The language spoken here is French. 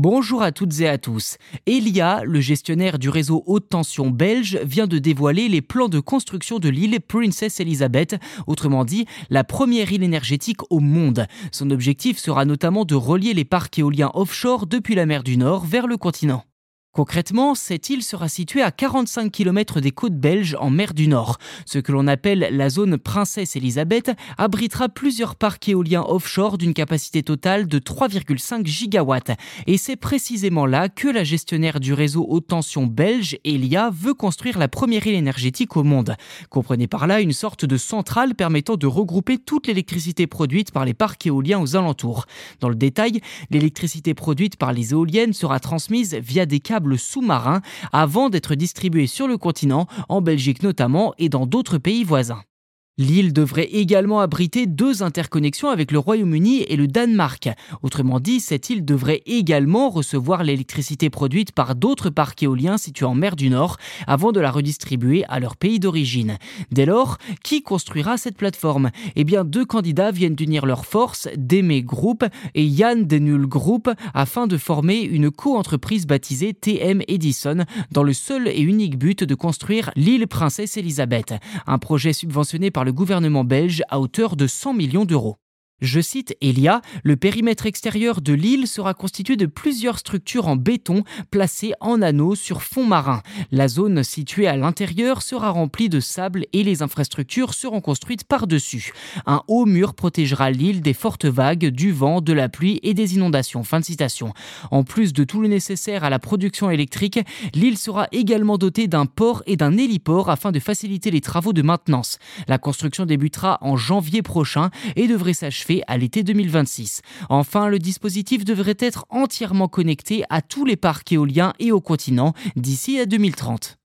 Bonjour à toutes et à tous. Elia, le gestionnaire du réseau haute tension belge, vient de dévoiler les plans de construction de l'île Princess Elizabeth, autrement dit la première île énergétique au monde. Son objectif sera notamment de relier les parcs éoliens offshore depuis la mer du Nord vers le continent. Concrètement, cette île sera située à 45 km des côtes belges en mer du Nord. Ce que l'on appelle la zone Princesse Elisabeth abritera plusieurs parcs éoliens offshore d'une capacité totale de 3,5 gigawatts. Et c'est précisément là que la gestionnaire du réseau haute tension belge, Elia, veut construire la première île énergétique au monde. Comprenez par là une sorte de centrale permettant de regrouper toute l'électricité produite par les parcs éoliens aux alentours. Dans le détail, l'électricité produite par les éoliennes sera transmise via des câbles sous-marin avant d'être distribué sur le continent, en Belgique notamment et dans d'autres pays voisins. L'île devrait également abriter deux interconnexions avec le Royaume-Uni et le Danemark. Autrement dit, cette île devrait également recevoir l'électricité produite par d'autres parcs éoliens situés en mer du Nord avant de la redistribuer à leur pays d'origine. Dès lors, qui construira cette plateforme? Eh bien, deux candidats viennent d'unir leurs forces, Deme Group et Yann Denul Group, afin de former une co-entreprise baptisée TM Edison dans le seul et unique but de construire l'île Princesse Elisabeth, un projet subventionné par gouvernement belge à hauteur de 100 millions d'euros. Je cite Elia, le périmètre extérieur de l'île sera constitué de plusieurs structures en béton placées en anneaux sur fond marin. La zone située à l'intérieur sera remplie de sable et les infrastructures seront construites par-dessus. Un haut mur protégera l'île des fortes vagues, du vent, de la pluie et des inondations. Fin de citation. En plus de tout le nécessaire à la production électrique, l'île sera également dotée d'un port et d'un héliport afin de faciliter les travaux de maintenance. La construction débutera en janvier prochain et devrait s'achever à l'été 2026. Enfin, le dispositif devrait être entièrement connecté à tous les parcs éoliens et au continent d'ici à 2030.